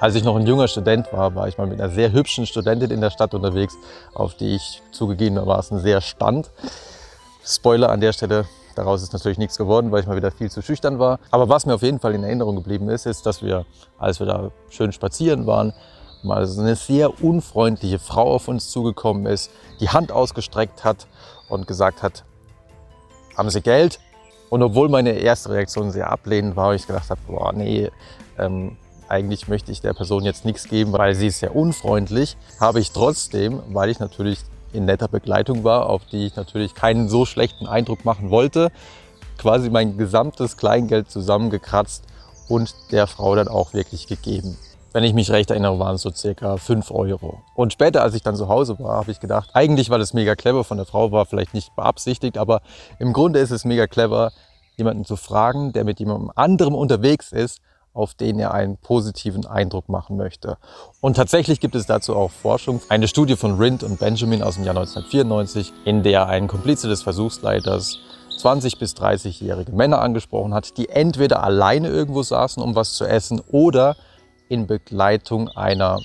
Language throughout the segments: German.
Als ich noch ein junger Student war, war ich mal mit einer sehr hübschen Studentin in der Stadt unterwegs, auf die ich zugegebenermaßen sehr stand. Spoiler an der Stelle, daraus ist natürlich nichts geworden, weil ich mal wieder viel zu schüchtern war. Aber was mir auf jeden Fall in Erinnerung geblieben ist, ist, dass wir, als wir da schön spazieren waren, mal so eine sehr unfreundliche Frau auf uns zugekommen ist, die Hand ausgestreckt hat und gesagt hat, haben Sie Geld? Und obwohl meine erste Reaktion sehr ablehnend war, ich gedacht habe, boah, nee, ähm, eigentlich möchte ich der Person jetzt nichts geben, weil sie ist sehr unfreundlich, habe ich trotzdem, weil ich natürlich in netter Begleitung war, auf die ich natürlich keinen so schlechten Eindruck machen wollte, quasi mein gesamtes Kleingeld zusammengekratzt und der Frau dann auch wirklich gegeben. Wenn ich mich recht erinnere, waren es so circa 5 Euro. Und später, als ich dann zu Hause war, habe ich gedacht, eigentlich, weil es mega clever von der Frau war, vielleicht nicht beabsichtigt, aber im Grunde ist es mega clever, jemanden zu fragen, der mit jemandem anderem unterwegs ist, auf den er einen positiven Eindruck machen möchte. Und tatsächlich gibt es dazu auch Forschung. Eine Studie von Rind und Benjamin aus dem Jahr 1994, in der ein Komplize des Versuchsleiters 20 bis 30-jährige Männer angesprochen hat, die entweder alleine irgendwo saßen, um was zu essen, oder in Begleitung einer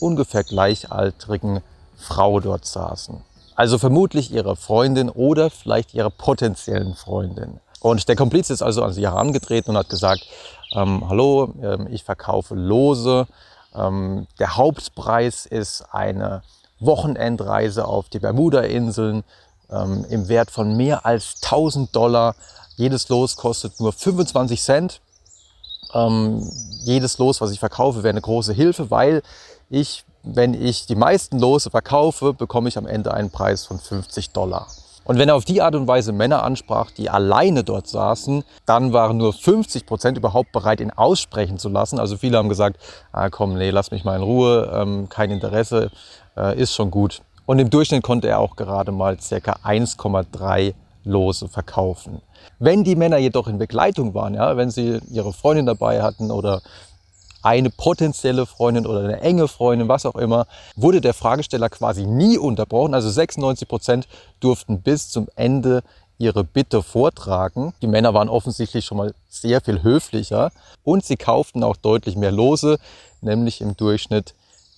ungefähr gleichaltrigen Frau dort saßen. Also vermutlich ihrer Freundin oder vielleicht ihrer potenziellen Freundin. Und der Kompliz ist also an sie herangetreten und hat gesagt, ähm, hallo, ähm, ich verkaufe Lose. Ähm, der Hauptpreis ist eine Wochenendreise auf die Bermuda-Inseln ähm, im Wert von mehr als 1000 Dollar. Jedes Los kostet nur 25 Cent. Ähm, jedes Los, was ich verkaufe, wäre eine große Hilfe, weil ich, wenn ich die meisten Lose verkaufe, bekomme ich am Ende einen Preis von 50 Dollar. Und wenn er auf die Art und Weise Männer ansprach, die alleine dort saßen, dann waren nur 50 Prozent überhaupt bereit, ihn aussprechen zu lassen. Also viele haben gesagt, ah, komm, nee, lass mich mal in Ruhe, ähm, kein Interesse, äh, ist schon gut. Und im Durchschnitt konnte er auch gerade mal ca. 1,3 Lose verkaufen. Wenn die Männer jedoch in Begleitung waren, ja, wenn sie ihre Freundin dabei hatten oder eine potenzielle Freundin oder eine enge Freundin, was auch immer, wurde der Fragesteller quasi nie unterbrochen. Also 96 Prozent durften bis zum Ende ihre Bitte vortragen. Die Männer waren offensichtlich schon mal sehr viel höflicher und sie kauften auch deutlich mehr Lose, nämlich im Durchschnitt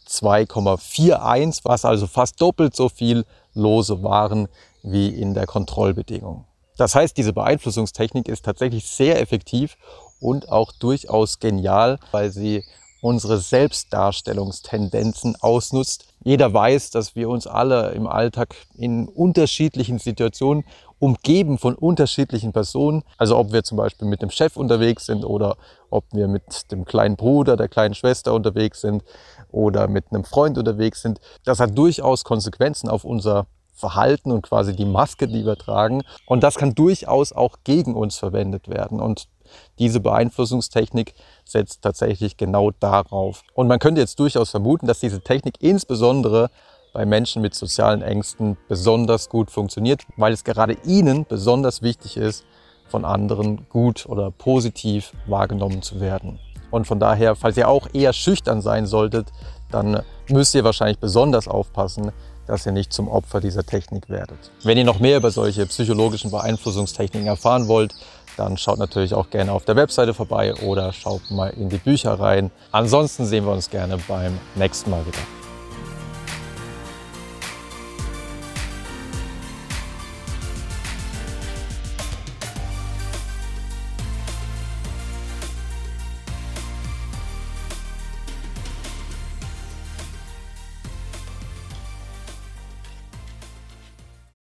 2,41, was also fast doppelt so viel Lose waren wie in der Kontrollbedingung. Das heißt, diese Beeinflussungstechnik ist tatsächlich sehr effektiv und auch durchaus genial, weil sie unsere Selbstdarstellungstendenzen ausnutzt. Jeder weiß, dass wir uns alle im Alltag in unterschiedlichen Situationen umgeben von unterschiedlichen Personen. Also ob wir zum Beispiel mit dem Chef unterwegs sind oder ob wir mit dem kleinen Bruder, der kleinen Schwester unterwegs sind oder mit einem Freund unterwegs sind. Das hat durchaus Konsequenzen auf unser Verhalten und quasi die Maske, die wir tragen. Und das kann durchaus auch gegen uns verwendet werden. Und diese Beeinflussungstechnik setzt tatsächlich genau darauf. Und man könnte jetzt durchaus vermuten, dass diese Technik insbesondere bei Menschen mit sozialen Ängsten besonders gut funktioniert, weil es gerade ihnen besonders wichtig ist, von anderen gut oder positiv wahrgenommen zu werden. Und von daher, falls ihr auch eher schüchtern sein solltet, dann müsst ihr wahrscheinlich besonders aufpassen, dass ihr nicht zum Opfer dieser Technik werdet. Wenn ihr noch mehr über solche psychologischen Beeinflussungstechniken erfahren wollt, dann schaut natürlich auch gerne auf der Webseite vorbei oder schaut mal in die Bücher rein. Ansonsten sehen wir uns gerne beim nächsten Mal wieder.